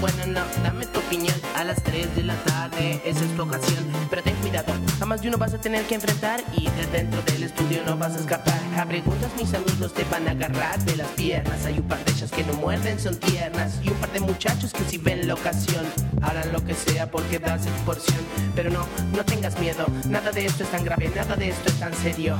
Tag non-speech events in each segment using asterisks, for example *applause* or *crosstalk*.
bueno, no, dame tu opinión a las 3 de la tarde, esa es tu ocasión. Pero ten cuidado, a más de uno vas a tener que enfrentar y de dentro del estudio no vas a escapar. A preguntas mis amigos te van a agarrar de las piernas. Hay un par de ellas que no muerden, son tiernas. Y un par de muchachos que si ven la ocasión harán lo que sea por quedarse tu porción. Pero no, no tengas miedo, nada de esto es tan grave, nada de esto es tan serio.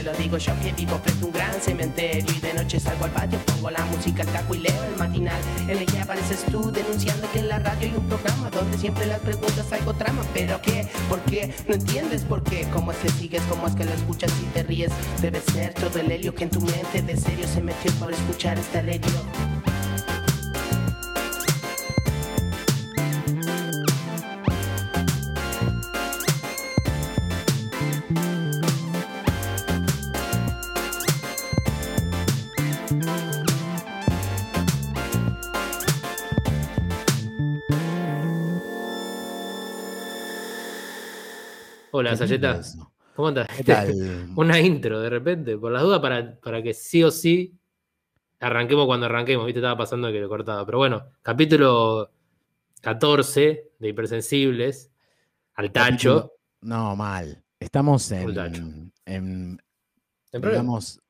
Te lo digo yo que vivo frente a un gran cementerio y de noche salgo al patio, pongo la música al taco y leo el matinal en el que apareces tú denunciando que en la radio hay un programa donde siempre las preguntas algo trama. ¿Pero qué? ¿Por qué? ¿No entiendes por qué? ¿Cómo es que sigues? ¿Cómo es que lo escuchas y te ríes? Debe ser todo el helio que en tu mente de serio se metió por escuchar esta radio. Hola, Sayeta. ¿Cómo andas? ¿Qué tal? *laughs* Una intro de repente, por las dudas, para, para que sí o sí arranquemos cuando arranquemos. Viste, estaba pasando que lo cortaba. Pero bueno, capítulo 14 de Hipersensibles, al tacho. No, mal. Estamos tacho. en, digamos,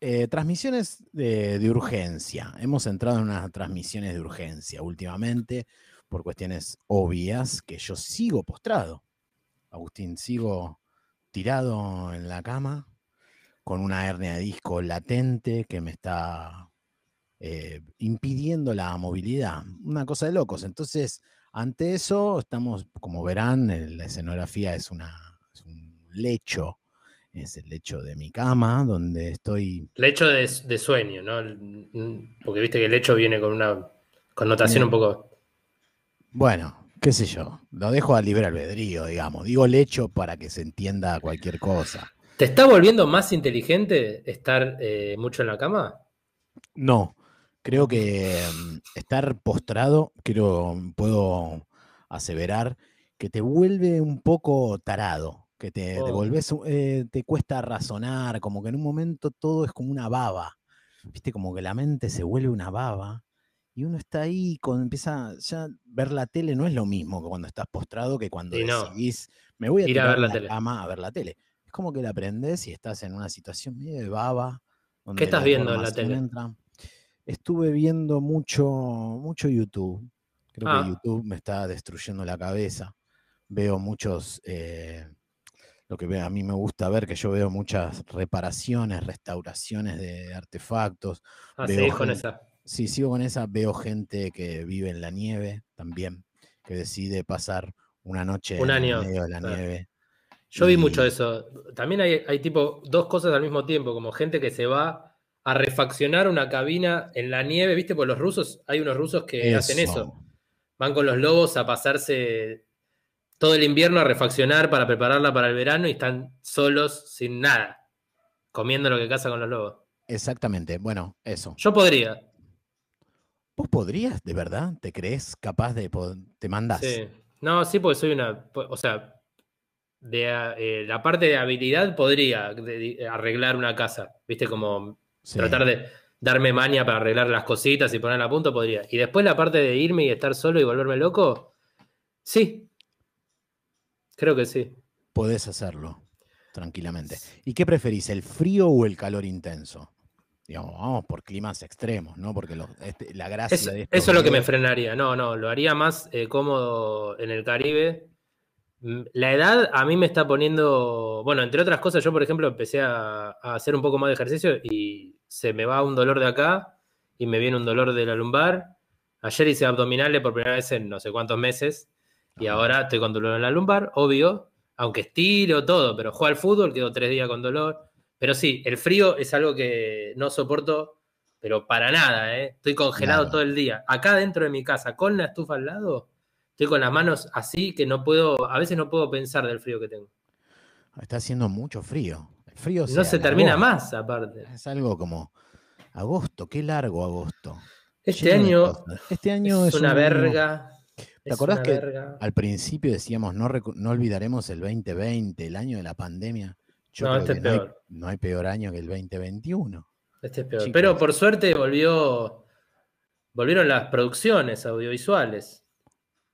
eh, transmisiones de, de urgencia. Hemos entrado en unas transmisiones de urgencia últimamente por cuestiones obvias que yo sigo postrado. Agustín, sigo tirado en la cama con una hernia de disco latente que me está eh, impidiendo la movilidad. Una cosa de locos. Entonces, ante eso, estamos, como verán, en la escenografía es, una, es un lecho, es el lecho de mi cama, donde estoy... Lecho de, de sueño, ¿no? Porque viste que el hecho viene con una connotación un poco. Bueno, qué sé yo, lo dejo a libre albedrío, digamos. Digo lecho para que se entienda cualquier cosa. ¿Te está volviendo más inteligente estar eh, mucho en la cama? No, creo que mm, estar postrado, creo, puedo aseverar que te vuelve un poco tarado, que te, te Oh. volvés, eh, te cuesta razonar, como que en un momento todo es como una baba, viste, como que la mente se vuelve una baba y uno está ahí, con, empieza ya ver la tele no es lo mismo que cuando estás postrado que cuando Sí, no. decidís, me voy a Ir a ver la la tele. cama a ver la tele. Es como que la aprendes y estás en una situación medio de baba. donde estás viendo en la tele? entra. Estuve viendo mucho, mucho YouTube. Creo Ah. que YouTube me está destruyendo la cabeza. Veo muchos, eh, lo que a mí me gusta ver, que yo veo muchas reparaciones, restauraciones de artefactos. Ah, Veo seguís con esa. Sí, sigo con esa. Veo gente que vive en la nieve también, que decide pasar una noche Un en medio de la claro. nieve. Yo vi mucho eso. También hay, hay tipo dos cosas al mismo tiempo, como gente que se va a refaccionar una cabina en la nieve, ¿viste? Por los rusos, hay unos rusos que hacen eso. Van con los lobos a pasarse todo el invierno a refaccionar para prepararla para el verano y están solos, sin nada, comiendo lo que caza con los lobos. Exactamente. Bueno, eso. Yo podría, ¿Vos podrías, de verdad? ¿Te crees capaz de... ¿Te mandás? sí. No, sí, porque soy una. O sea, de, eh, la parte de habilidad podría de- de arreglar una casa, ¿viste? Como Sí. tratar de darme maña para arreglar las cositas y ponerla a punto, podría. Y después la parte de irme y estar solo y volverme loco, sí. Creo que sí. Podés hacerlo tranquilamente. ¿Y qué preferís, el frío o el calor intenso? Digamos, vamos por climas extremos, ¿no? Porque los- este- la gracia Eso, de estos eso es lo que me frenaría. No, no, lo haría más eh, cómodo en el Caribe. Mm, La edad a mí me está poniendo, bueno, entre otras cosas, yo por ejemplo empecé a, a hacer un poco más de ejercicio y se me va un dolor de acá y me viene un dolor de la lumbar. Ayer hice abdominales por primera vez en no sé cuántos meses y Ajá. ahora estoy con dolor en la lumbar, obvio, aunque estiro todo, pero juego al fútbol, quedo tres días con dolor. Pero sí, el frío es algo que no soporto, pero para nada, ¿eh? Estoy congelado todo el día. Acá dentro de mi casa, con la estufa al lado, estoy con las manos así que no puedo, a veces no puedo pensar del frío que tengo. Está haciendo mucho frío. El frío No se termina más, aparte. Es algo como agosto, qué largo agosto. Este año. Este año es, es, una un verga. ¿Te acordás que verga. Al principio decíamos, no olvidaremos el 2020, el año de la pandemia. Yo No, creo este que es no hay, peor. no hay peor año que el 2021. Este es peor. Pero por suerte volvió. Volvieron las producciones audiovisuales.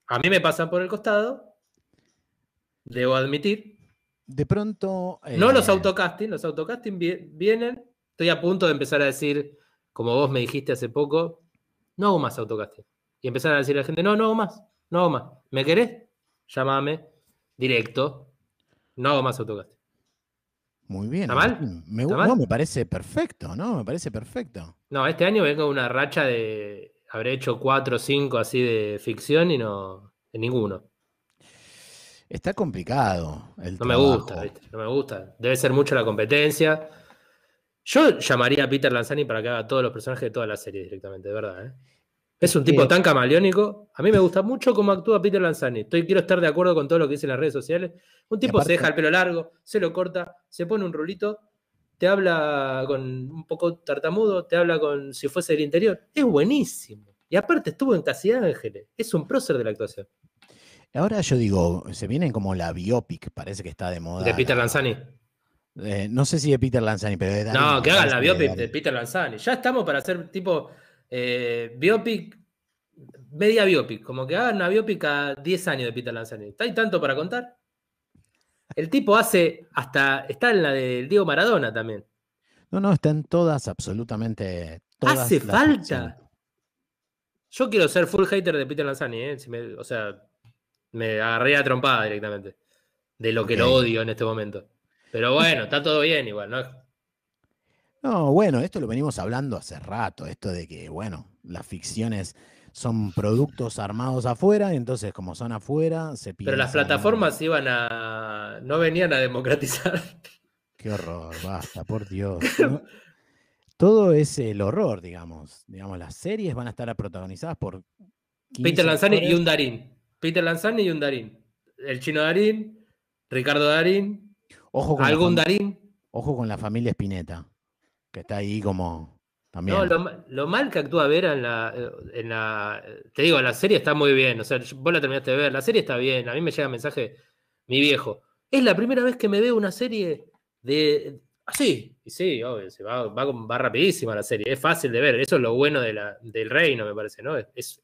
A mí me pasan por el costado. Debo admitir. De pronto. No los eh, autocasting, los autocasting vienen. Estoy a punto de empezar a decir, como vos me dijiste hace poco, no hago más autocasting. Y empezar a decir a la gente, no, no hago más, no hago más. ¿Me querés? Llámame directo. No hago más autocasting. Muy bien. ¿Está mal? Me, No, me parece perfecto, ¿no? Me parece perfecto. No, este año vengo una racha de. Habré hecho cuatro o cinco así de ficción y no. De ninguno. Está complicado. El no me gusta, No me gusta. Debe ser mucho la competencia. Yo llamaría a Peter Lanzani para que haga todos los personajes de toda la serie directamente, de verdad. ¿eh? Es un tipo tan camaleónico. A mí me gusta mucho cómo actúa Peter Lanzani. Estoy, quiero estar de acuerdo con todo lo que dice en las redes sociales. Un tipo se deja el pelo largo, se lo corta, se pone un rulito, te habla con un poco tartamudo, te habla con si fuese del interior. Es buenísimo. Y aparte estuvo en Casi Ángeles. Es un prócer de la actuación. Ahora yo digo, se viene como la biopic, parece que está de moda. De Peter Lanzani. Eh, no sé si de Peter Lanzani, pero de No, que hagan la biopic de Peter Lanzani. Ya estamos para hacer tipo eh, biopic, media biopic, como que hagan una biopic a 10 años de Peter Lanzani. ¿Hay tanto para contar? El tipo hace hasta. Está en la de Diego Maradona también. No, no, están todas, absolutamente. Todas ¿Hace falta? Yo quiero ser full hater de Peter Lanzani, ¿eh? o sea, me agarré a trompada directamente. De lo que lo odio en este momento. Pero bueno, está todo bien igual, ¿no? No, bueno, esto lo venimos hablando hace rato, esto de que, bueno, las ficciones son productos armados afuera, entonces como son afuera, se Pero las plataformas iban a... no venían a democratizar. Qué horror, basta, por Dios. *laughs* Todo es el horror, digamos. Digamos, las series van a estar protagonizadas por... Peter Lanzani y un Darín. Peter Lanzani y un Darín. El chino Darín, Ricardo Darín, Ojo con algún Darín. Ojo con la familia Spinetta que está ahí como también. No, lo, mal que actúa Vera en la, en la. Te digo, la serie está muy bien. O sea, vos la terminaste de ver. La serie está bien. A mí me llega mensaje, mi viejo. Es la primera vez que me veo una serie de. Así. Y sí, obvio, va, va, rapidísima la serie. Es fácil de ver. Eso es lo bueno de la, del reino, me parece, ¿no? Es,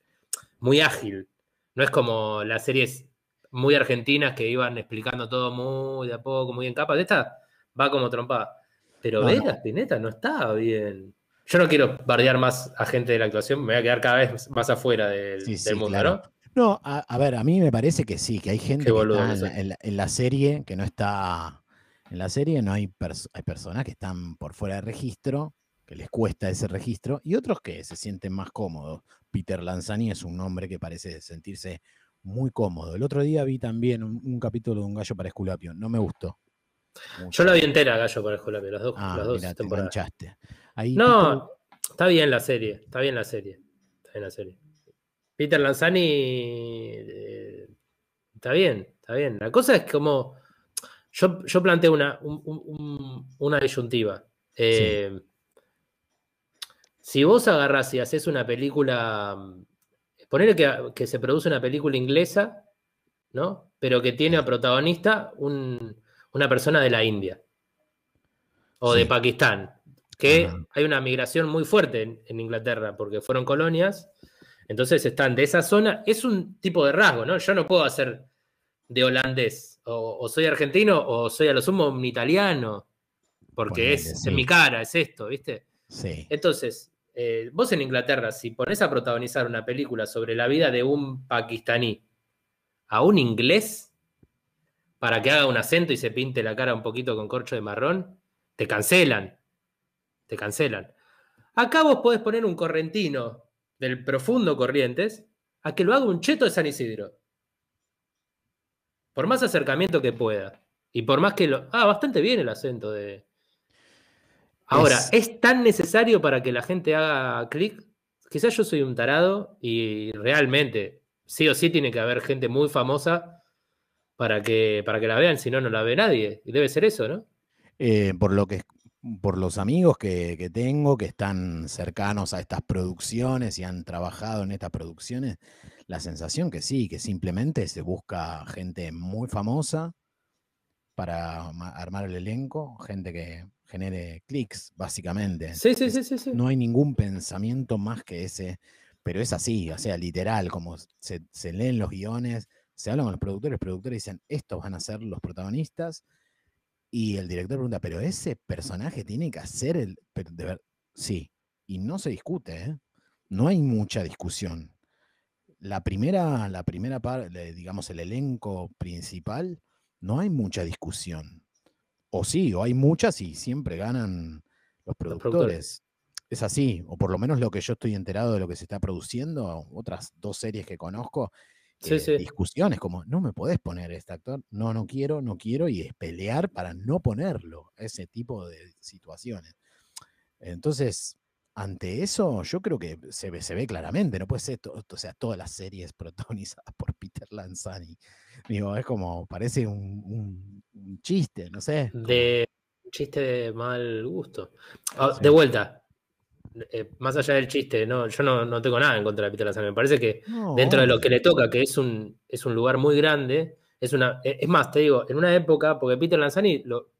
muy ágil. No es como las series muy argentinas que iban explicando todo muy de a poco, muy en capas. Esta va como trompada. Pero no, Vera Spinetta no estaba bien. Yo no quiero bardear más a gente de la actuación, me voy a quedar cada vez más afuera del, mundo, ¿no? No, a, ver, a mí me parece que sí, que hay gente que está en, la, serie que no está. En la serie no hay, hay personas que están por fuera de registro, que les cuesta ese registro, y otros que se sienten más cómodos. Peter Lanzani es un hombre que parece sentirse muy cómodo. El otro día vi también un, un capítulo de Un gallo para Esculapio, no me gustó. Yo la vi entera, Gallo, por el las dos, ah, las dos temporadas. Ahí no, está bien la serie, está bien la serie. Está bien la serie. Peter Lanzani eh, está bien, está bien. La cosa es como. Yo, yo planteo una, una disyuntiva. Eh, si vos agarrás y haces una película. Ponele que, que se produce una película inglesa, ¿no? Pero que tiene a protagonista un, una persona de la India o de Pakistán, que hay una migración muy fuerte en, Inglaterra porque fueron colonias, entonces están de esa zona, es un tipo de rasgo, ¿no? Yo no puedo hacer de holandés, o, soy argentino o soy a lo sumo un italiano, porque es en mi cara, es esto, ¿viste? Sí. Entonces, eh, vos en Inglaterra, si pones a protagonizar una película sobre la vida de un pakistaní a un inglés, para que haga un acento y se pinte la cara un poquito con corcho de marrón, te cancelan. Te cancelan. Acá vos podés poner un correntino del profundo Corrientes a que lo haga un cheto de San Isidro. Por más acercamiento que pueda. Y por más que lo. Ah, bastante bien el acento de. Ahora, ¿es tan necesario para que la gente haga clic? Quizás yo soy un tarado y realmente, sí o sí, tiene que haber gente muy famosa para que, para que la vean, si no, no la ve nadie. Y debe ser eso, ¿no? Eh, por lo que por los amigos que, tengo que están cercanos a estas producciones y han trabajado en estas producciones, la sensación que sí, que simplemente se busca gente muy famosa para armar el elenco, gente que genere clics, básicamente. Sí, sí, sí, sí, No hay ningún pensamiento más que ese, pero es así, o sea, literal, como se, leen los guiones, se hablan con los productores, los productores dicen, estos van a ser los protagonistas, y el director pregunta, pero ese personaje tiene que hacer el... De ver, sí, y no se discute, ¿eh? no hay mucha discusión. La primera, la primera parte, digamos, el elenco principal, no hay mucha discusión. O sí, o hay muchas y siempre ganan los productores. Es así, o por lo menos lo que yo estoy enterado de lo que se está produciendo, otras dos series que conozco, eh, discusiones como, no me podés poner este actor, no, no quiero, no quiero, y es pelear para no ponerlo, ese tipo de situaciones. Entonces, ante eso, yo creo que se ve, se ve claramente, no puede ser, o sea, todas las series *laughs* protagonizadas por Peter Lanzani. Digo, es como, parece un, chiste, no sé. De un chiste de mal gusto. Ah, de vuelta, eh, más allá del chiste, no, yo no, tengo nada en contra de Peter Lanzani. Me parece que dentro de lo que le toca, que es un, es un lugar muy grande, es una. E, es más, te digo, en una época, porque Peter Lanzani lo,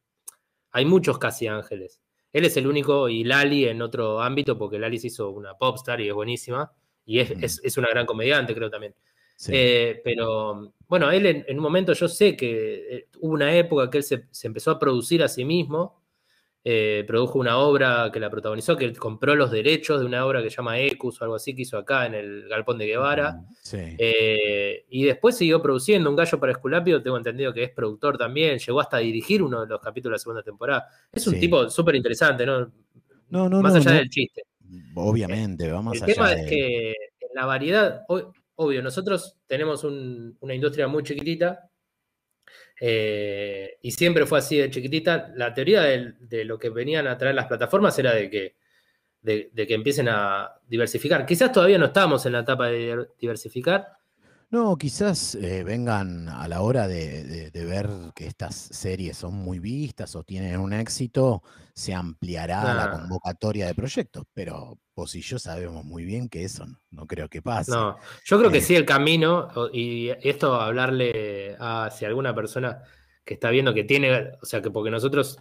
hay muchos casi ángeles. Él es el único, y Lali en otro ámbito, porque Lali se hizo una popstar y es buenísima, y es, es, una gran comediante, creo también. Eh, pero bueno, él en, un momento yo sé que eh, hubo una época que él se, empezó a producir a sí mismo, eh, produjo una obra que la protagonizó, que compró los derechos de una obra que se llama Ecus o algo así que hizo acá en el Galpón de Guevara. y después siguió produciendo Un Gallo para Esculapio, tengo entendido que es productor también, llegó hasta a dirigir uno de los capítulos de la segunda temporada. Es un tipo súper interesante, ¿no? No, no, Más allá del chiste. Obviamente, vamos El tema es que la variedad, obvio, nosotros tenemos una industria muy chiquitita eh, y siempre fue así de chiquitita. La teoría de, lo que venían a traer las plataformas era de que, de, que empiecen a diversificar. Quizás todavía no estamos en la etapa de diversificar, no, quizás eh, vengan a la hora de, ver que estas series son muy vistas o tienen un éxito, se ampliará la convocatoria de proyectos, pero vos y yo sabemos muy bien que eso no, creo que pase. No, yo creo que eh sí el camino, y esto hablarle a si alguna persona que está viendo que tiene, o sea, que porque nosotros,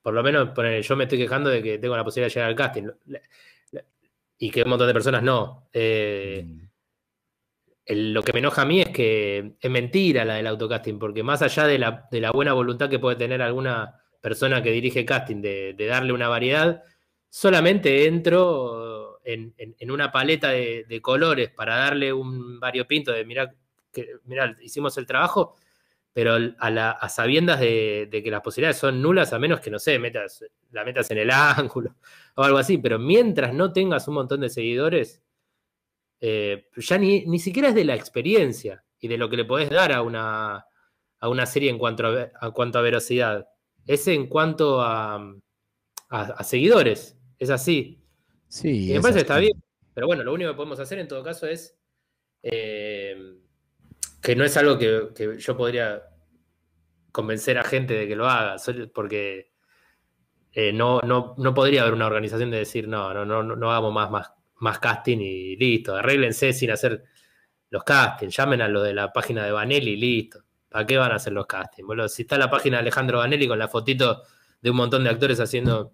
por lo menos, yo me estoy quejando de que tengo la posibilidad de llegar al casting, y que un montón de personas no. Eh, mm lo que me enoja a mí es que es mentira la del autocasting, porque más allá de la, buena voluntad que puede tener alguna persona que dirige casting de, darle una variedad, solamente entro en, una paleta de, colores para darle un variopinto de mirar que hicimos el trabajo, pero a, sabiendas de, que las posibilidades son nulas, a menos que, no sé, metas, la metas en el *laughs* ángulo o algo así, pero mientras no tengas un montón de seguidores, eh, ya ni, ni, siquiera es de la experiencia y de lo que le podés dar a una, a una serie en cuanto a, cuanto a velocidad. Es en cuanto a, a, seguidores. Es así. Sí. Y me parece está bien. Pero bueno, lo único que podemos hacer en todo caso es eh, que no es algo que, yo podría convencer a gente de que lo haga, porque eh, no, no, no, podría haber una organización de decir, no, no, no, no hagamos más, más más casting y listo. Arréglense sin hacer los castings. Llamen a lo de la página de Vanelli y listo. ¿Para qué van a hacer los castings? Si está la página de Alejandro Vanelli con la fotito de un montón de actores haciendo.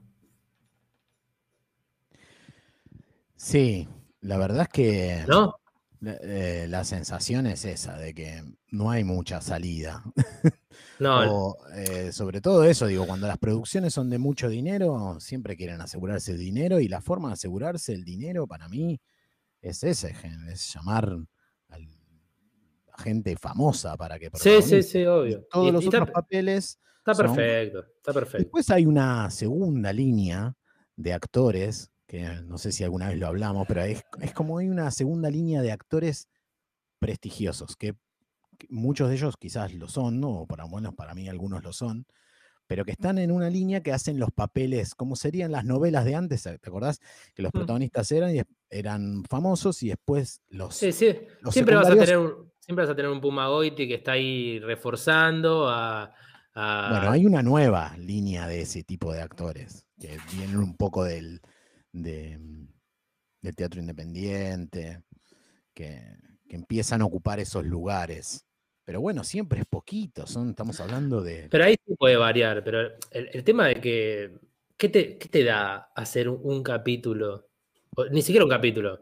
Sí, la verdad es que. ¿No? Eh, la sensación es esa, de que no hay mucha salida. *laughs* No. Eh, sobre todo eso, digo, cuando las producciones son de mucho dinero, siempre quieren asegurarse el dinero y la forma de asegurarse el dinero para mí es ese, es llamar a la gente famosa para que... Sí, sí, sí, obvio. Todos los otros papeles... Está perfecto, está perfecto. Después hay una segunda línea de actores que no sé si alguna vez lo hablamos, pero es, como hay una segunda línea de actores prestigiosos, que, muchos de ellos quizás lo son, ¿no? o por lo menos para mí algunos lo son, pero que están en una línea que hacen los papeles, como serían las novelas de antes, ¿te acordás? Que los mm. protagonistas eran, eran famosos y después los... Sí, sí, siempre, vas a tener un, siempre vas a tener un Puma Goiti que está ahí reforzando a... Bueno, hay una nueva línea de ese tipo de actores, que vienen un poco del, de, mm, teatro independiente, que, empiezan a ocupar esos lugares. pero bueno, siempre es poquito, son, estamos hablando de... Pero ahí sí puede variar, pero el, tema de que, ¿qué te, ¿qué te, da hacer un, capítulo? ni siquiera un capítulo,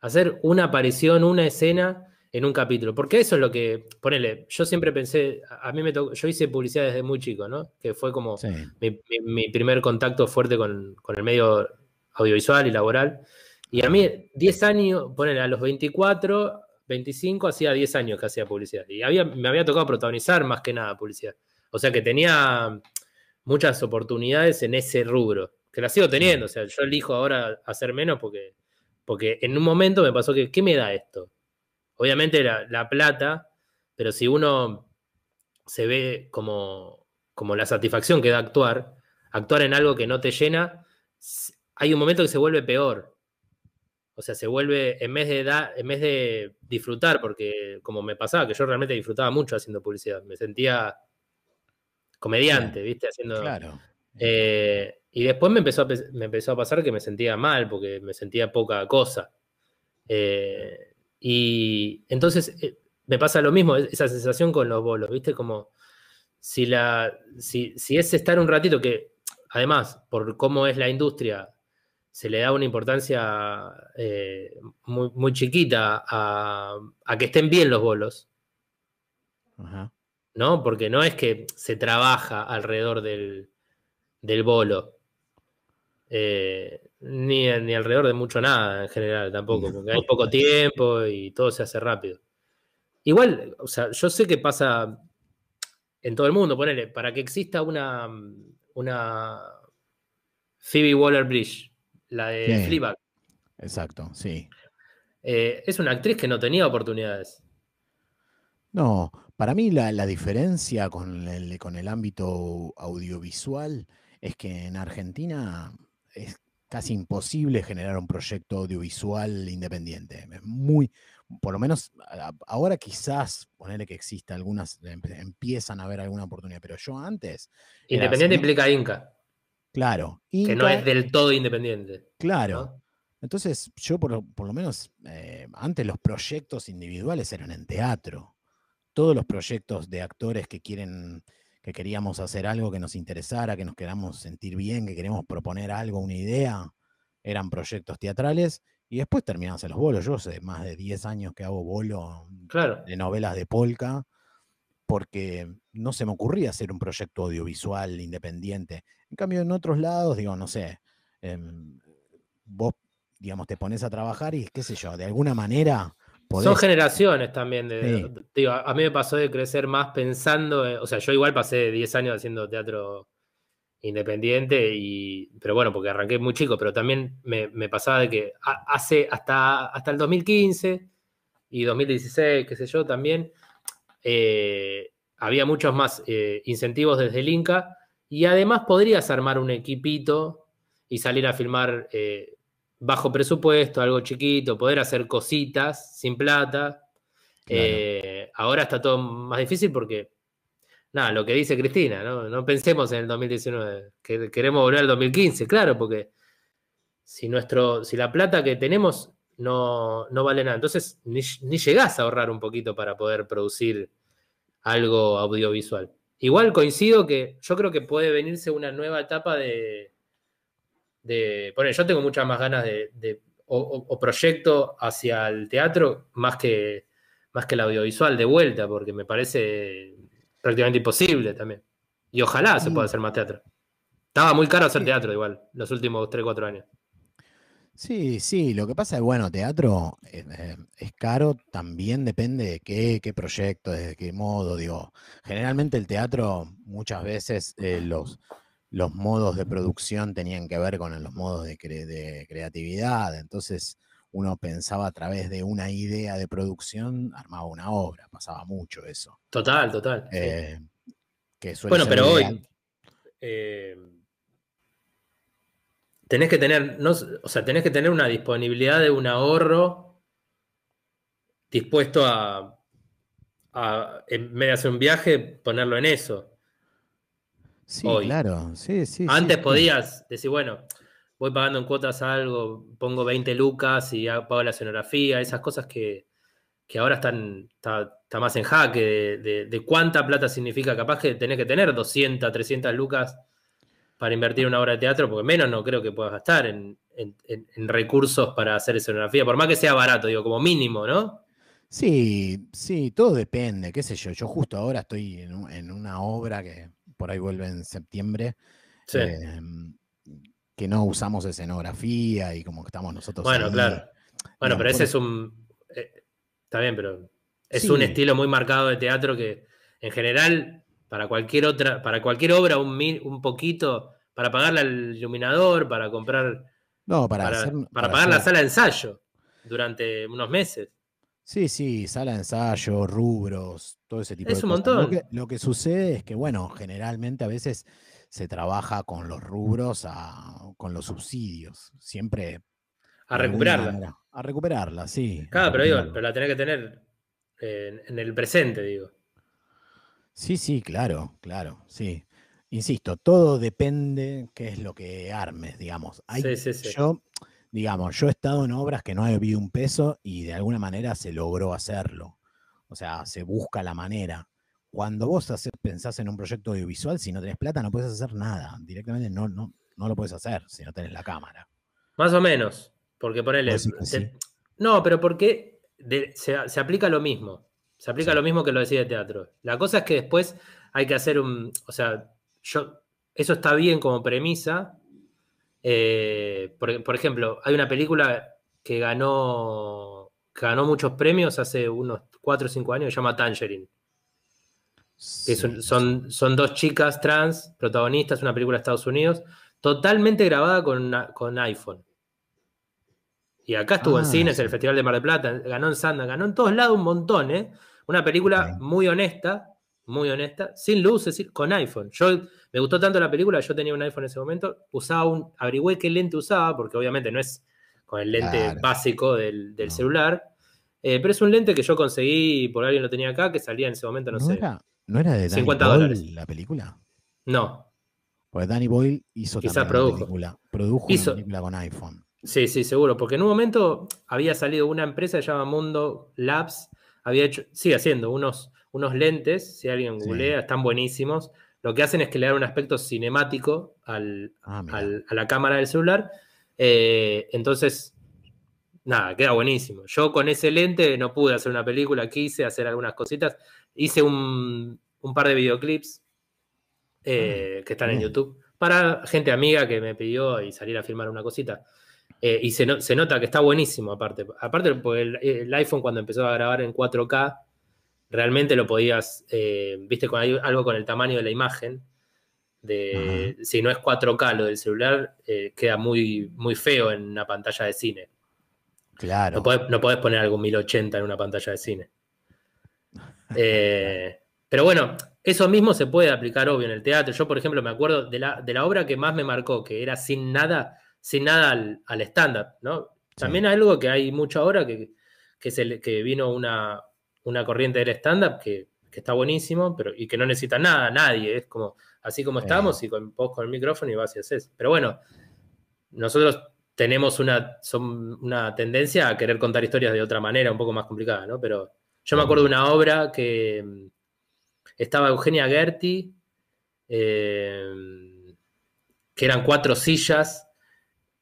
hacer una aparición, una escena en un capítulo, porque eso es lo que, ponele, yo siempre pensé, a mí me tocó, yo hice publicidad desde muy chico, ¿no? Que fue como mi, primer contacto fuerte con, con el medio audiovisual y laboral. Y a mí, 10 años, ponele, a los 24, 25, hacía 10 años que hacía publicidad. Y había, me había tocado protagonizar más que nada publicidad. O sea que tenía muchas oportunidades en ese rubro, que las sigo teniendo. O sea, yo elijo ahora hacer menos porque, porque en un momento me pasó que, ¿qué me da esto? Obviamente la, la plata, pero si uno se ve como, como la satisfacción que da actuar, actuar en algo que no te llena, hay un momento que se vuelve peor. O sea, se vuelve, en vez de dar, en vez de disfrutar, porque como me pasaba, que yo realmente disfrutaba mucho haciendo publicidad, me sentía comediante, ¿viste? Haciendo. Claro. Eh, y después me empezó, a, me empezó a pasar que me sentía mal, porque me sentía poca cosa. Eh, y entonces eh, me pasa lo mismo, esa sensación con los bolos, ¿viste? Como si, la, si, si es estar un ratito que, además, por cómo es la industria, se le da una importancia eh, muy, chiquita a, que estén bien los bolos. ¿No? Porque no es que se trabaja alrededor del, bolo. Eh, ni, ni, alrededor de mucho nada en general tampoco, porque hay poco tiempo y todo se hace rápido. Igual, o sea, yo sé que pasa en todo el mundo, ponele, para que exista una, una Phoebe Waller Bridge la de sí. Exacto, sí. Eh, es una actriz que no tenía oportunidades. No, para mí la, diferencia con el, con el ámbito audiovisual es que en Argentina es casi imposible generar un proyecto audiovisual independiente. Es muy, por lo menos ahora quizás ponerle que exista algunas, empiezan a haber alguna oportunidad, pero yo antes. Independiente implica Inca. Claro. que no es del todo independiente. Claro. Entonces, yo por lo, menos, eh, antes los proyectos individuales eran en teatro. Todos los proyectos de actores que quieren, que queríamos hacer algo que nos interesara, que nos queramos sentir bien, que queremos proponer algo, una idea, eran proyectos teatrales. Y después terminamos en los bolos. Yo hace más de 10 años que hago bolo de novelas de polka porque no se me ocurría hacer un proyecto audiovisual independiente. En cambio, en otros lados, digo, no sé, em, vos, digamos, te pones a trabajar y qué sé yo, de alguna manera... Son generaciones también. digo, a mí me pasó de crecer más pensando, o sea, yo igual pasé 10 años haciendo teatro independiente, y, pero bueno, porque arranqué muy chico, pero también me, pasaba de que hace hasta, hasta el 2015 y 2016, qué sé yo, también eh, había muchos más eh, incentivos desde el Inca y además podrías armar un equipito y salir a filmar eh, bajo presupuesto, algo chiquito, poder hacer cositas sin plata. ahora está todo más difícil porque, nada, lo que dice Cristina, no, pensemos en el 2019, que queremos volver al 2015, claro, porque si, nuestro, si la plata que tenemos no, vale nada. Entonces, ni, ni, llegás a ahorrar un poquito para poder producir algo audiovisual. Igual coincido que yo creo que puede venirse una nueva etapa de. de bueno, yo tengo muchas más ganas de. o, proyecto hacia el teatro más que, más que el audiovisual de vuelta, porque me parece prácticamente imposible también. Y ojalá se pueda mm. hacer más teatro. Estaba muy caro hacer teatro igual, los últimos 3, 4 años. Sí, sí, lo que pasa es, bueno, teatro eh, eh, es caro, también depende de qué, qué proyecto, de qué modo, digo. Generalmente el teatro, muchas veces eh, los, los modos de producción tenían que ver con los modos de, de, creatividad, entonces uno pensaba a través de una idea de producción, armaba una obra, pasaba mucho eso. Total, total. que bueno, pero hoy tenés que tener, no, o sea, tenés que tener una disponibilidad de un ahorro dispuesto a, en vez de hacer un viaje, ponerlo en eso. Sí, claro, sí, sí. Antes podías decir, bueno, voy pagando en cuotas algo, pongo 20 lucas y pago la escenografía, esas cosas que, que ahora están, está, más en jaque de, cuánta plata significa. Capaz que tenés que tener 200, 300 lucas para invertir en una obra de teatro, porque menos no creo que puedas gastar en, recursos para hacer escenografía, por más que sea barato, digo, como mínimo, ¿no? Sí, sí, todo depende, qué sé yo. Yo justo ahora estoy en, una obra que por ahí vuelve en septiembre. Em, que no usamos escenografía y como que estamos nosotros. Bueno, claro. Bueno, pero ese es un. Está bien, pero es un estilo muy marcado de teatro que en general, para cualquier otra, para cualquier obra, un, un poquito, para pagarle al iluminador, para comprar. No, para, para, pagar la sala de ensayo durante unos meses. Sí, sí, sala de ensayo, rubros, todo ese tipo de cosas. Es un montón. Lo que, lo que, sucede es que, bueno, generalmente a veces se trabaja con los rubros, con los subsidios. Siempre a recuperarla. a recuperarla, sí. Claro, pero digo, pero la tenés que tener en, el presente, digo. Sí, sí, claro, claro, sí. Insisto, todo depende qué es lo que armes, digamos. sí, sí, sí. Yo, digamos, yo he estado en obras que no he habido un peso y de alguna manera se logró hacerlo. O sea, se busca la manera. Cuando vos pensás en un proyecto audiovisual, si no tenés plata, no puedes hacer nada. Directamente no, no, no lo puedes hacer si no tenés la cámara. Más o menos. Porque ponele. no, pero porque se, aplica lo mismo. Se aplica lo mismo que lo decía de teatro. La cosa es que después hay que hacer un. O sea, yo. Eso está bien como premisa. Eh, por, ejemplo, hay una película que ganó. ganó muchos premios hace unos 4 o 5 años, se llama Tangerine. son, son, dos chicas trans, protagonistas, una película de Estados Unidos, totalmente grabada con, con iPhone. Y acá estuvo en ah, cines, en el Festival de Mar del Plata, ganó en Sanda, ganó en todos lados un montón, ¿eh? Una película muy honesta, muy honesta, sin luces, con iPhone. Yo me gustó tanto la película, yo tenía un iPhone en ese momento, usaba un, averigüé qué lente usaba, porque obviamente no es con el lente básico del, celular, eh, pero es un lente que yo conseguí, por alguien lo tenía acá, que salía en ese momento, no, sé. ¿No era de Danny 50 dólares. la película? No. Porque Danny Boyle hizo Quizás produjo. Película. Produjo una película con iPhone. Sí, sí, seguro, porque en un momento había salido una empresa que se llama Mundo Labs, había hecho, sigue haciendo unos, unos lentes, si alguien googlea, están buenísimos. Lo que hacen es que le dan un aspecto cinemático ah, a la cámara del celular. Eh, entonces, nada, queda buenísimo. Yo con ese lente no pude hacer una película, quise hacer algunas cositas. Hice un, par de videoclips eh, ah, que están en YouTube para gente amiga que me pidió y salir a filmar una cosita. Eh, y se, nota que está buenísimo, aparte. Aparte, porque el, iPhone cuando empezó a grabar en 4K, realmente lo podías, eh, viste, con algo con el tamaño de la imagen. De, si no es 4K lo del celular, eh, queda muy, muy feo en una pantalla de cine. Claro. No podés, poner algo 1080 en una pantalla de cine. *laughs* pero bueno, eso mismo se puede aplicar, obvio, en el teatro. Yo, por ejemplo, me acuerdo de la, de la obra que más me marcó, que era sin nada, sin nada al, stand-up, ¿no? También hay algo que hay mucho ahora que, que, que vino una, una corriente del stand-up que, está buenísimo, pero y que no necesita nada, nadie, es como así como estamos y con vos con el micrófono y vas y haces. Pero bueno, nosotros tenemos una, son una tendencia a querer contar historias de otra manera, un poco más complicada, ¿no? Pero yo me acuerdo de una obra que mm, estaba Eugenia Gerti, eh, que eran cuatro sillas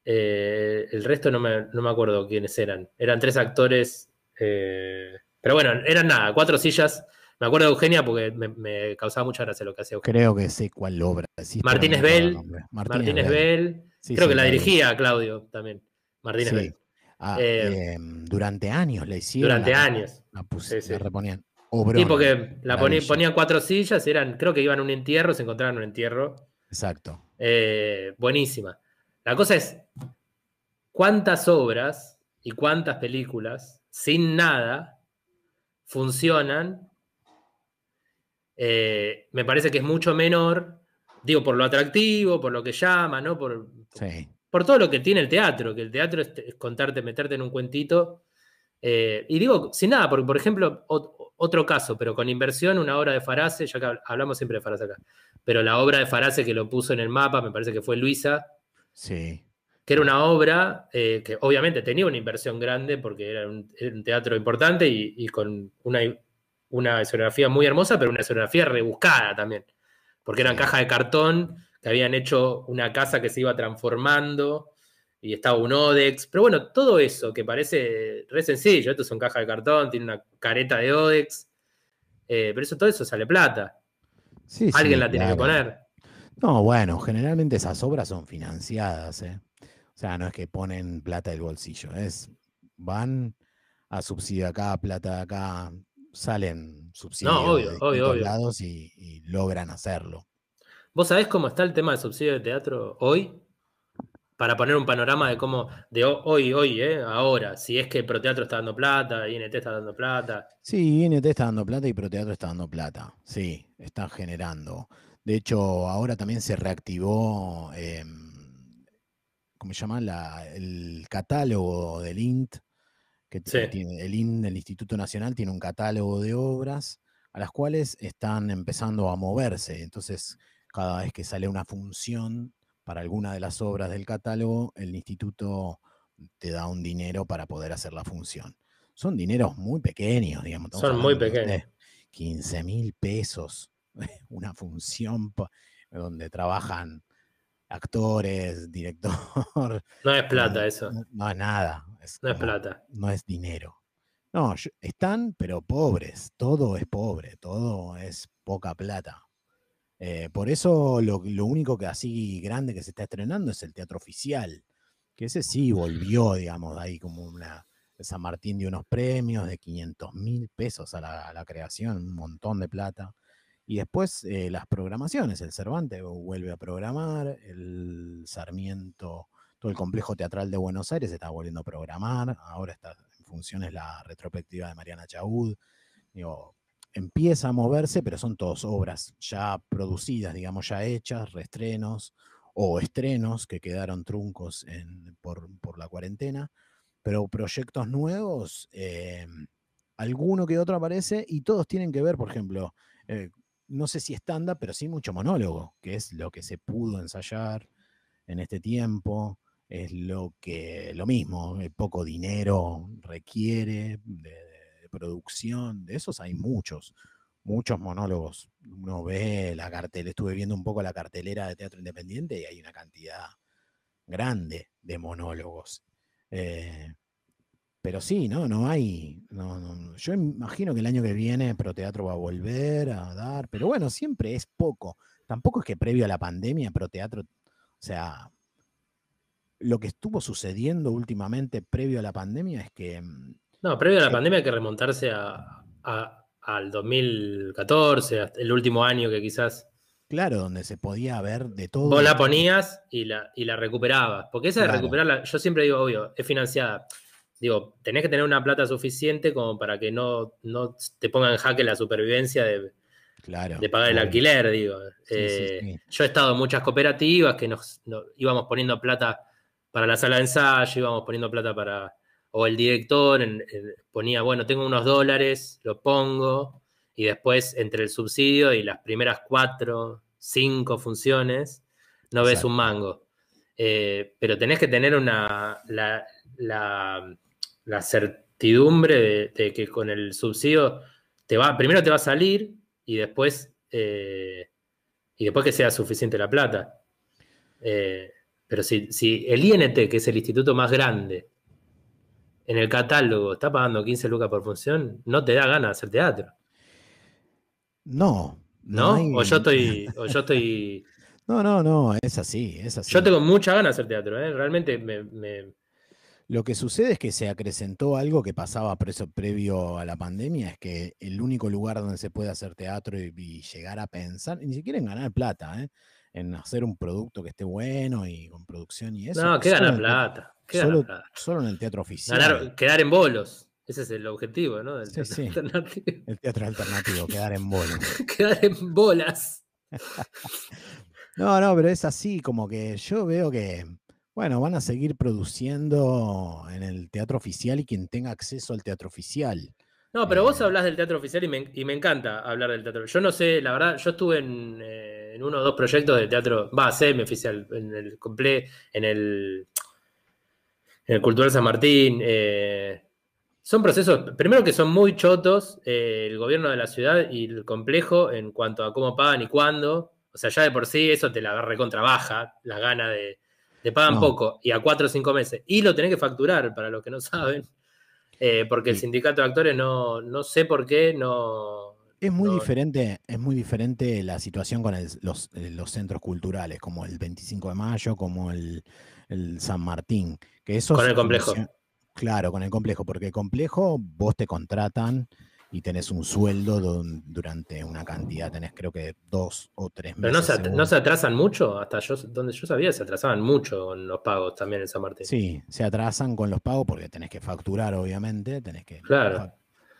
eh, el resto no me, acuerdo quiénes eran. Eran tres actores. Eh, pero bueno, eran nada, cuatro sillas. Me acuerdo de Eugenia porque me, causaba mucha gracia lo que hacía Eugenia. Creo que sé cuál obra. Martínez Bell. Martínez, Bell. Creo que la dirigía Claudio también. Martínez Bell. Ah, eh, durante años la hicieron. Durante años. La, la reponían. sí, porque la ponían cuatro sillas, eran, creo que iban a un entierro, se encontraban en un entierro. Exacto. buenísima. La cosa es, ¿cuántas obras y cuántas películas sin nada funcionan? Eh, me parece que es mucho menor, digo, por lo atractivo, por lo que llama, ¿no? Por, por todo lo que tiene el teatro, que el teatro es, contarte, meterte en un cuentito. Eh, y digo, sin nada, porque por ejemplo, otro caso, pero con inversión, una obra de Farase, ya que hablamos siempre de Farase acá, pero la obra de Farase que lo puso en el mapa, me parece que fue Luisa, Sí. que era una obra eh, que obviamente tenía una inversión grande porque era un, teatro importante y, con una, una, escenografía muy hermosa, pero una escenografía rebuscada también, porque eran cajas de cartón que habían hecho una casa que se iba transformando y estaba un Odex, pero bueno, todo eso que parece re sencillo, esto son cajas de cartón, tiene una careta de Odex, eh, pero eso todo eso sale plata. Alguien la tiene que poner. No, bueno, generalmente esas obras son financiadas, ¿eh? O sea, no es que ponen plata del bolsillo, es van a subsidio acá, plata acá, salen subsidios de todos lados y, logran hacerlo. ¿Vos sabés cómo está el tema de subsidio de teatro hoy? Para poner un panorama de cómo, de hoy, hoy, ¿eh? ahora, si es que Proteatro está dando plata, INT está dando plata. Sí, INT está dando plata y Proteatro está dando plata. Sí, está generando. De hecho, ahora también se reactivó, em, ¿cómo se llama? el catálogo del INT, que tiene, el INT del Instituto Nacional tiene un catálogo de obras a las cuales están empezando a moverse. Entonces, cada vez que sale una función para alguna de las obras del catálogo, el instituto te da un dinero para poder hacer la función. Son dineros muy pequeños, digamos. Son muy pequeños. 15 mil pesos *laughs* una función donde trabajan actores, director. *laughs* No es plata eso. No, es nada. no es plata. No es dinero. No, están, pero pobres. Todo es pobre, todo es poca plata. Eh, por eso lo, único que así grande que se está estrenando es el teatro oficial, que ese sí volvió, digamos, ahí como una San Martín de unos premios de 500 mil pesos a la, a la, creación, un montón de plata. Y después eh, las programaciones, el Cervantes vuelve a programar, el Sarmiento, todo el complejo teatral de Buenos Aires está volviendo a programar, ahora está en funciones la retrospectiva de Mariana Chaud. Digo, empieza a moverse, pero son todas obras ya producidas, digamos, ya hechas, reestrenos o estrenos que quedaron truncos por, la cuarentena, pero proyectos nuevos, eh, alguno que otro aparece y todos tienen que ver, por ejemplo, eh, no sé si estándar, pero sí mucho monólogo, que es lo que se pudo ensayar en este tiempo, es lo que, lo mismo, eh, poco dinero requiere de, producción, de esos hay muchos, muchos monólogos. Uno ve la cartelera, estuve viendo un poco la cartelera de teatro independiente y hay una cantidad grande de monólogos. Eh, pero sí, ¿no? No hay. No, Yo imagino que el año que viene Proteatro va a volver a dar, pero bueno, siempre es poco. Tampoco es que previo a la pandemia Proteatro, o sea, lo que estuvo sucediendo últimamente previo a la pandemia es que. Mm, no, previo a la pandemia hay que remontarse a, al 2014, el último año que quizás. Claro, donde se podía ver de todo. Vos la ponías y la, y la recuperabas. Porque esa de recuperarla, yo siempre digo, obvio, es financiada digo, tenés que tener una plata suficiente como para que no, no te ponga en jaque la supervivencia de, de pagar el alquiler, digo. Eh, yo he estado en muchas cooperativas que nos, íbamos poniendo plata para la sala de ensayo, íbamos poniendo plata para, o el director ponía, bueno, tengo unos dólares, lo pongo, y después entre el subsidio y las primeras cuatro, cinco funciones, no ves un mango. Eh, pero tenés que tener una, la, la certidumbre de, que con el subsidio te va, primero te va a salir y después, eh, y después que sea suficiente la plata. Eh, pero si, si, el INT, que es el instituto más grande, en el catálogo está pagando 15 lucas por función, no te da ganas de hacer teatro. No. ¿No? O yo estoy. *laughs* O yo estoy. no, no, no, es así, es así. Yo tengo mucha ganas de hacer teatro, ¿eh? realmente me, lo que sucede es que se acrecentó algo que pasaba previo a la pandemia, es que el único lugar donde se puede hacer teatro y, llegar a pensar, ni siquiera en ganar plata, ¿eh? en hacer un producto que esté bueno y con producción y eso. No, que ganar plata. Solo, solo, en el teatro oficial. quedar en bolos. Ese es el objetivo, ¿no? sí, sí. El teatro alternativo, quedar en bolos. *laughs* quedar en bolas. *laughs* no, no, pero es así, como que yo veo que bueno, van a seguir produciendo en el teatro oficial y quien tenga acceso al teatro oficial. No, pero vos eh, hablas del teatro oficial y me, encanta hablar del teatro. Yo no sé, la verdad, yo estuve en, eh, uno o dos proyectos de teatro, va, semi-oficial, en el en el En el Cultural San Martín. Eh, son procesos, primero que son muy chotos, eh, el gobierno de la ciudad y el complejo en cuanto a cómo pagan y cuándo. O sea, ya de por sí eso te la recontrabaja, la gana de. Te pagan poco y a cuatro o cinco meses. Y lo tenés que facturar, para los que no *laughs* saben. Eh, porque el sindicato de actores no, no sé por qué no. Es muy diferente, es muy diferente la situación con los, los, centros culturales, como el 25 de mayo, como el, San Martín. Que eso con el complejo. Claro, con el complejo, porque el complejo vos te contratan y tenés un sueldo durante una cantidad, tenés creo que dos o tres meses. Pero no se, atrasan mucho, hasta yo, donde yo sabía, se atrasaban mucho con los pagos también en San Martín. Sí, se atrasan con los pagos porque tenés que facturar, obviamente, tenés que... Claro.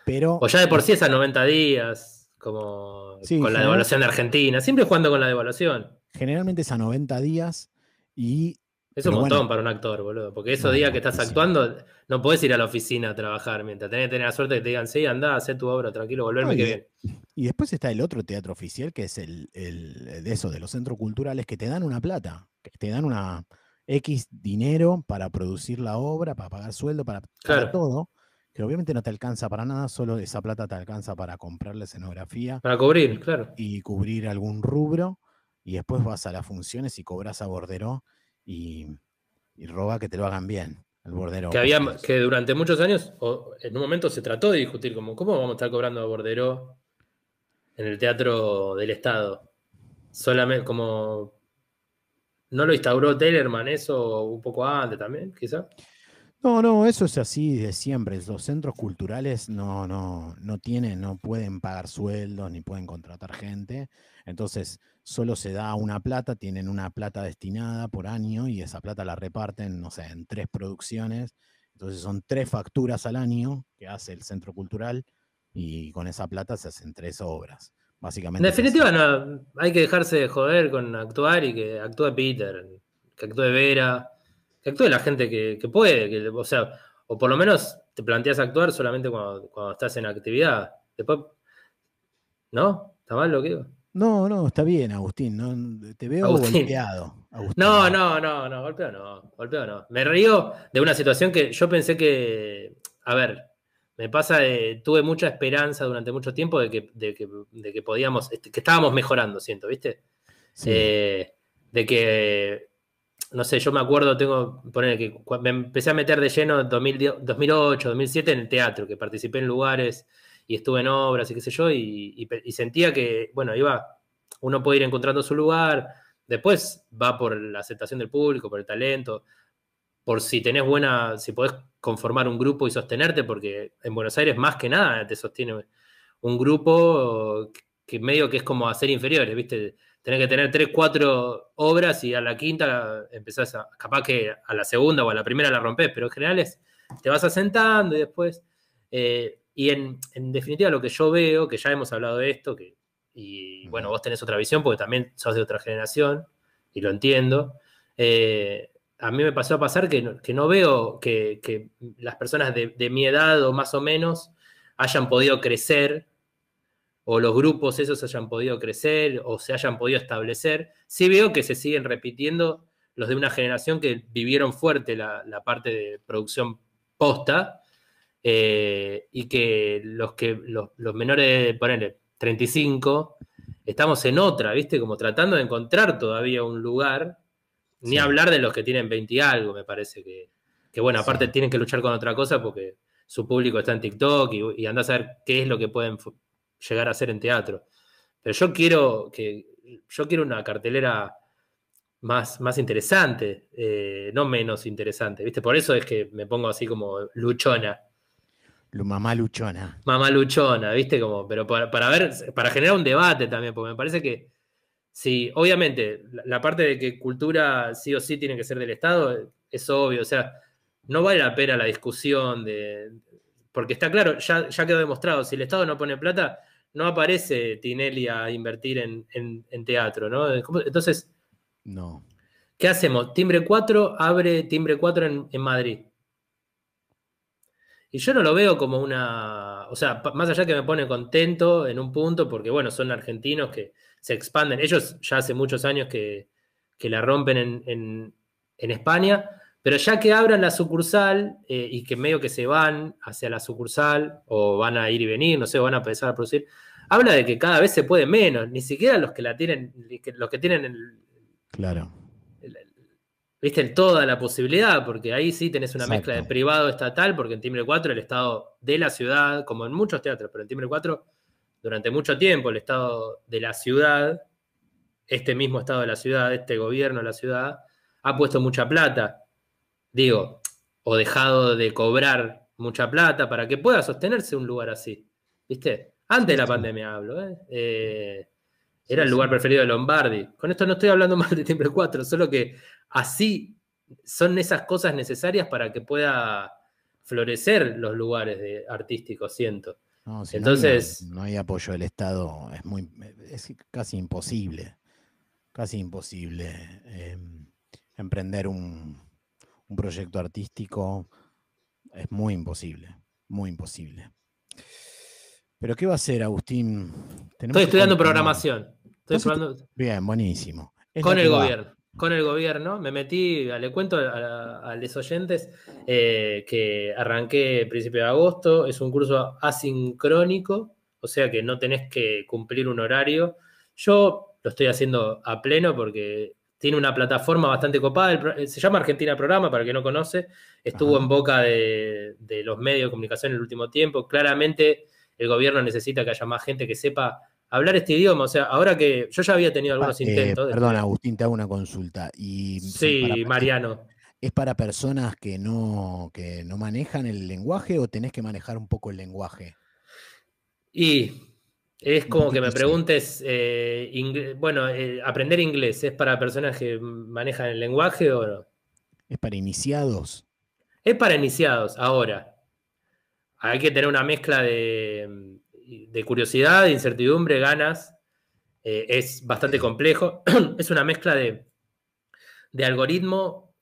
Pero... O ya de por sí es a 90 días, como con la devaluación de Argentina, siempre jugando con la devaluación. Generalmente es a 90 días y es un montón para un actor, boludo. Porque esos días que estás actuando, no puedes ir a la oficina a trabajar mientras tenés que tener la suerte de que te digan, sí, anda, haz tu obra, tranquilo, volverme que bien. Y después está el otro teatro oficial, que es el, de eso, de los centros culturales, que te dan una plata, que te dan una X dinero para producir la obra, para pagar sueldo, para, todo. Que obviamente no te alcanza para nada, solo esa plata te alcanza para comprar la escenografía. Para cubrir, claro. Y cubrir algún rubro. Y después vas a las funciones y cobras a bordero y, roba que te lo hagan bien. El bordero. Que, había, que durante muchos años, o en un momento se trató de discutir como, ¿cómo vamos a estar cobrando a bordero en el teatro del Estado? Solamente como... ¿No lo instauró Tellerman eso un poco antes también, quizá? No, no, eso es así de siempre. Los centros culturales no, no, no tienen, no pueden pagar sueldos ni pueden contratar gente. Entonces, solo se da una plata, tienen una plata destinada por año y esa plata la reparten, no sé, en tres producciones. Entonces son tres facturas al año que hace el centro cultural y con esa plata se hacen tres obras. Básicamente. En definitiva, no, hay que dejarse de joder con actuar y que actúe Peter, que actúe Vera, que actúe la gente que, puede, que, o sea, o por lo menos te planteas actuar solamente cuando, cuando estás en actividad. Después, ¿no? ¿Está mal lo que digo? No, no, está bien, Agustín. No, te veo golpeado. No, no, no, no, golpeado no, golpeado no. Me río de una situación que yo pensé que, a ver, me pasa, tuve mucha esperanza durante mucho tiempo de que, de que, de que podíamos, este, que estábamos mejorando, siento, ¿viste? Eh, de que, no sé, yo me acuerdo, tengo, poner que me empecé a meter de lleno en 2008, 2007 en el teatro, que participé en lugares y estuve en obras y qué sé yo, y, sentía que, bueno, iba, uno puede ir encontrando su lugar, después va por la aceptación del público, por el talento, por si tenés buena, si podés conformar un grupo y sostenerte, porque en Buenos Aires más que nada te sostiene un grupo que medio que es como hacer inferiores, ¿viste? Tenés que tener tres, cuatro obras y a la quinta empezás a, capaz que a la segunda o a la primera la rompes, pero en general es, te vas asentando y después... Eh, y en, definitiva lo que yo veo, que ya hemos hablado de esto, que, y bueno, vos tenés otra visión porque también sos de otra generación, y lo entiendo, eh, a mí me pasó a pasar que no, veo que, las personas de, mi edad o más o menos hayan podido crecer, o los grupos esos hayan podido crecer, o se hayan podido establecer. Sí veo que se siguen repitiendo los de una generación que vivieron fuerte la, la parte de producción posta, eh, y que los que los, menores de ponerle 35 estamos en otra, ¿viste? Como tratando de encontrar todavía un lugar, ni hablar de los que tienen 20 y algo, me parece que, que bueno, aparte tienen que luchar con otra cosa porque su público está en TikTok y, y anda a saber qué es lo que pueden llegar a hacer en teatro. Pero yo quiero que yo quiero una cartelera más, más interesante, eh, no menos interesante, ¿viste? Por eso es que me pongo así como luchona. Mamá luchona. Mamá luchona, ¿viste? Como, pero para, ver, para generar un debate también, porque me parece que sí, obviamente, la, parte de que cultura sí o sí tiene que ser del Estado es obvio, o sea, no vale la pena la discusión de. Porque está claro, ya, ya quedó demostrado, si el Estado no pone plata, no aparece Tinelli a invertir en, teatro, ¿no? Entonces. No. ¿Qué hacemos? Timbre 4 abre Timbre 4 en, en Madrid. Y yo no lo veo como una, o sea, más allá que me pone contento en un punto, porque bueno, son argentinos que se expanden. Ellos ya hace muchos años que, la rompen en, España, Pero ya que abran la sucursal eh, y que medio que se van hacia la sucursal o van a ir y venir, no sé, van a empezar a producir, habla de que cada vez se puede menos, ni siquiera los que la tienen, los que tienen el, claro. Viste, toda la posibilidad, porque ahí sí tenés una mezcla de privado estatal, porque en Timbre 4 el Estado de la ciudad, como en muchos teatros, pero en Timbre 4 durante mucho tiempo el Estado de la ciudad, este mismo Estado de la ciudad, este gobierno de la ciudad, ha puesto mucha plata digo, o dejado de cobrar mucha plata para que pueda sostenerse un lugar así. ¿Viste? Antes de la pandemia hablo, ¿eh? Eh, era el lugar preferido de Lombardi. Con esto no estoy hablando *laughs* mal de Timbre 4, solo que así son esas cosas necesarias para que pueda florecer los lugares de artísticos, siento. Entonces. No hay, apoyo del Estado, es muy es casi imposible. Casi imposible em, emprender un, un proyecto artístico es muy imposible, muy imposible. Pero ¿qué va a hacer, Agustín? Estoy estudiando programación. Bien, buenísimo. con el gobierno. Con el gobierno. Me metí, le cuento a, los oyentes eh, que arranqué a principio de agosto. Es un curso asincrónico, o sea que no tenés que cumplir un horario. Yo lo estoy haciendo a pleno porque tiene una plataforma bastante copada, se llama Argentina Programa, para el que no conoce, estuvo en boca de, los medios de comunicación en el último tiempo, claramente el gobierno necesita que haya más gente que sepa hablar este idioma, o sea, ahora que yo ya había tenido algunos eh, intentos. perdón, Agustín, te hago una consulta. Y sí, Mariano. ¿Es para personas que no, que no manejan el lenguaje o tenés que manejar un poco el lenguaje? Y es como que me preguntes, eh, bueno, eh, aprender inglés, ¿es para personas que manejan el lenguaje o no? ¿Es para iniciados? Es para iniciados, ahora. Hay que tener una mezcla de, curiosidad, de incertidumbre, ganas. Eh, es bastante complejo. *clears throat* es una mezcla de, de algoritmo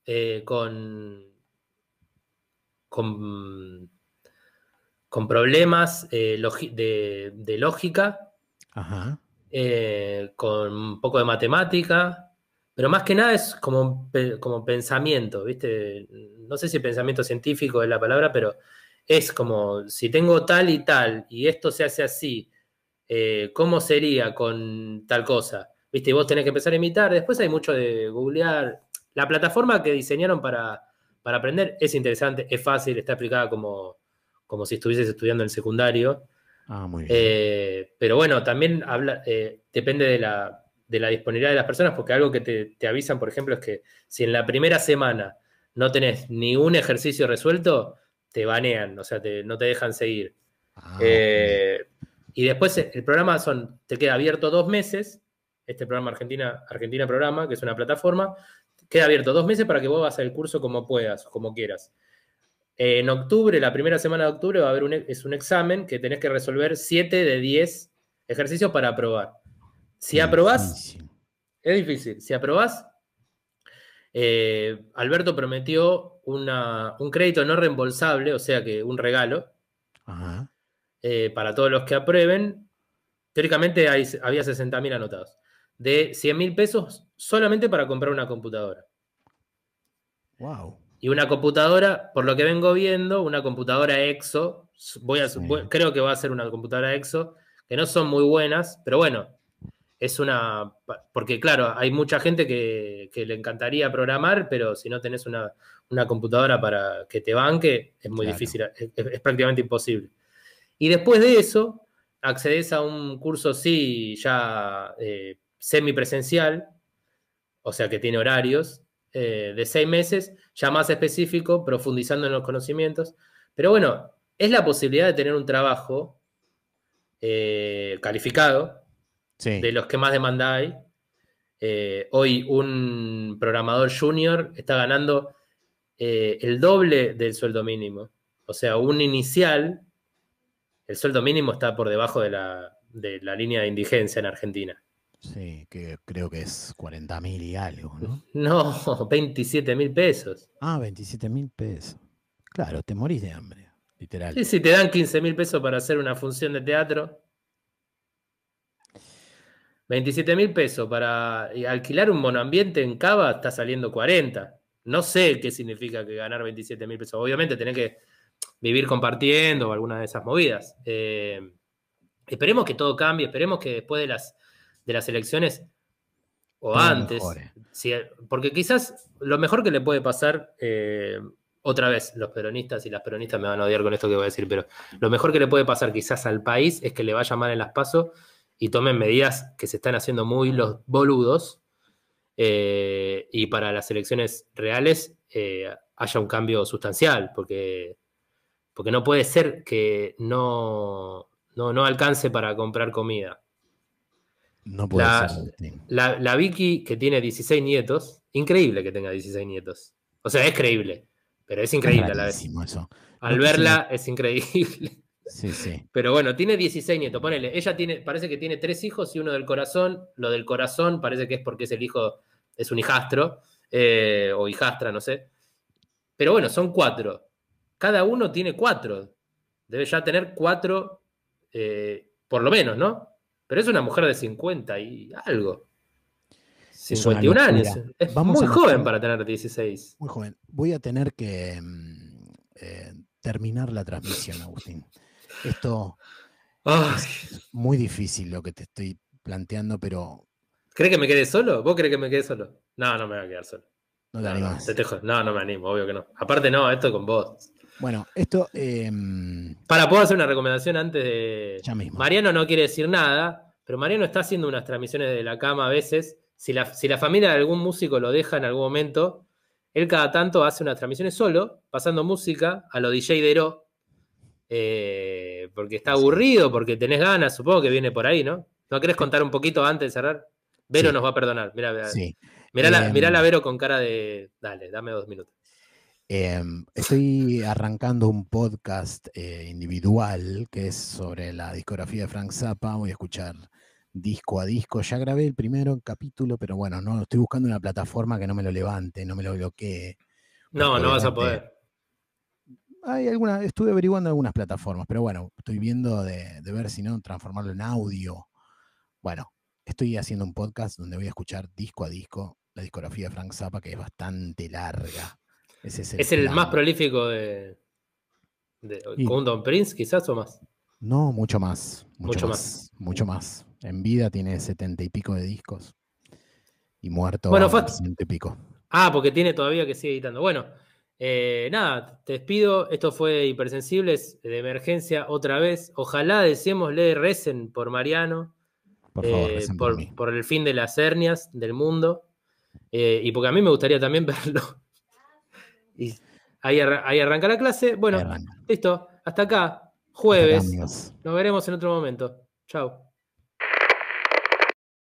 con, con con problemas eh, de, lógica, eh, con un poco de matemática, pero más que nada es como, como pensamiento, ¿viste? No sé si pensamiento científico es la palabra, pero es como si tengo tal y tal y esto se hace así, eh, ¿cómo sería con tal cosa? ¿Viste? Y vos tenés que empezar a imitar. Después hay mucho de googlear. La plataforma que diseñaron para, para aprender es interesante, es fácil, está explicada como como si estuvieses estudiando en secundario. Ah, muy bien. Eh, pero bueno, también habla, eh, depende de la, disponibilidad de las personas, porque algo que te, avisan, por ejemplo, es que si en la primera semana no tenés ni un ejercicio resuelto, te banean, o sea, no te dejan seguir. Ah, eh, y después el programa son, te queda abierto dos meses, este programa Argentina, Argentina Programa, que es una plataforma, queda abierto dos meses para que vos hagas el curso como puedas, como quieras. En octubre, la primera semana de octubre, va a haber un, es un examen que tenés que resolver 7 de 10 ejercicios para aprobar. Si aprobás, es difícil. Si aprobás, eh, Alberto prometió un crédito no reembolsable, o sea que un regalo, eh, para todos los que aprueben. Teóricamente había 60.000 anotados. De 100 mil pesos solamente para comprar una computadora. Wow. Y una computadora, por lo que vengo viendo, una computadora EXO, voy a, creo que va a ser una computadora EXO, que no son muy buenas, pero bueno, es una, porque claro, hay mucha gente que, le encantaría programar, pero si no tenés una, computadora para que te banque, es muy difícil, es, prácticamente imposible. Y después de eso, accedes a un curso, sí, ya eh, semipresencial, o sea que tiene horarios, eh, de seis meses, ya más específico, profundizando en los conocimientos. Pero bueno, es la posibilidad de tener un trabajo eh, calificado, de los que más demanda hay. Eh, hoy un programador junior está ganando el doble del sueldo mínimo. O sea, un inicial, el sueldo mínimo está por debajo de la, de la línea de indigencia en Argentina. Sí, que creo que es 40 mil y algo, ¿no? *laughs* No, 27 mil pesos. Ah, 27 mil pesos. Claro, te morís de hambre, literal. Sí, si te dan 15 mil pesos para hacer una función de teatro. 27 mil pesos para alquilar un monoambiente en Cava está saliendo 40. No sé qué significa que ganar 27 mil pesos. Obviamente tenés que vivir compartiendo o alguna de esas movidas. Eh, esperemos que todo cambie, esperemos que después de las, de las elecciones o antes, porque quizás lo mejor que le puede pasar, eh, otra vez, los peronistas y las peronistas me van a odiar con esto que voy a decir, pero lo mejor que le puede pasar quizás al país es que le vaya mal en las pasos y tomen medidas que se están haciendo muy los boludos eh, y para las elecciones reales eh, haya un cambio sustancial, porque, porque no puede ser que no, no, alcance para comprar comida. No puede la, ser. La, la Vicky, que tiene 16 nietos, increíble que tenga 16 nietos. O sea, es creíble. Pero es increíble a la vez. Al verla es increíble. Sí, sí. Pero bueno, tiene 16 nietos. Ponele, ella tiene, parece que tiene tres hijos y uno del corazón. Lo del corazón parece que es porque es el hijo, es un hijastro, eh, o hijastra, no sé. Pero bueno, son cuatro. Cada uno tiene cuatro. Debe ya tener cuatro, eh, por lo menos, ¿no? Pero es una mujer de 50 y algo. 51 años. Es muy joven para tener 16. Muy joven. Voy a tener que mm, eh, terminar la transmisión, Agustín. Esto es muy difícil lo que te estoy planteando, pero. ¿Crees que me quede solo? ¿Vos crees que me quede solo? No, no me voy a quedar solo. No te animas. No, no, me animo, obvio que no. Aparte, no, esto con vos. Bueno, esto. Em, para, ¿puedo hacer una recomendación antes de. Ya mismo. Mariano no quiere decir nada, pero Mariano está haciendo unas transmisiones de la cama a veces si la, familia de algún músico lo deja en algún momento, él cada tanto hace unas transmisiones solo, pasando música a lo DJ de eh, porque está aburrido, porque tenés ganas, supongo que viene por ahí, ¿no? ¿No querés contar un poquito antes de cerrar? Vero nos va a perdonar. Mira, mira, la, em, Vero con cara de. Dale, dame dos minutos. Em, estoy arrancando un podcast eh, individual que es sobre la discografía de Frank Zappa. Voy a escuchar disco a disco. Ya grabé el primero capítulo, pero bueno, no estoy buscando una plataforma que no me lo levante, no me lo bloquee. No, no vas a poder. Hay alguna, estuve averiguando algunas plataformas, pero bueno, estoy viendo de, ver si no transformarlo en audio. Bueno, estoy haciendo un podcast donde voy a escuchar disco a disco la discografía de Frank Zappa, que es bastante larga. es el, más prolífico de, de Don Prince, quizás o más. No, mucho más. Mucho, más, Mucho más. En vida tiene setenta y pico de discos. Y muerto bueno, y pico. Ah, porque tiene todavía que sigue editando. Bueno, eh, nada, te despido. Esto fue Hipersensibles de emergencia otra vez. Ojalá deseémosle recen por Mariano. Por favor, eh, por, el fin de las hernias del mundo. Eh, y porque a mí me gustaría también *laughs* verlo. y ahí, arranca la clase. Bueno, listo. Hasta acá. Jueves. Nos veremos en otro momento. Chao.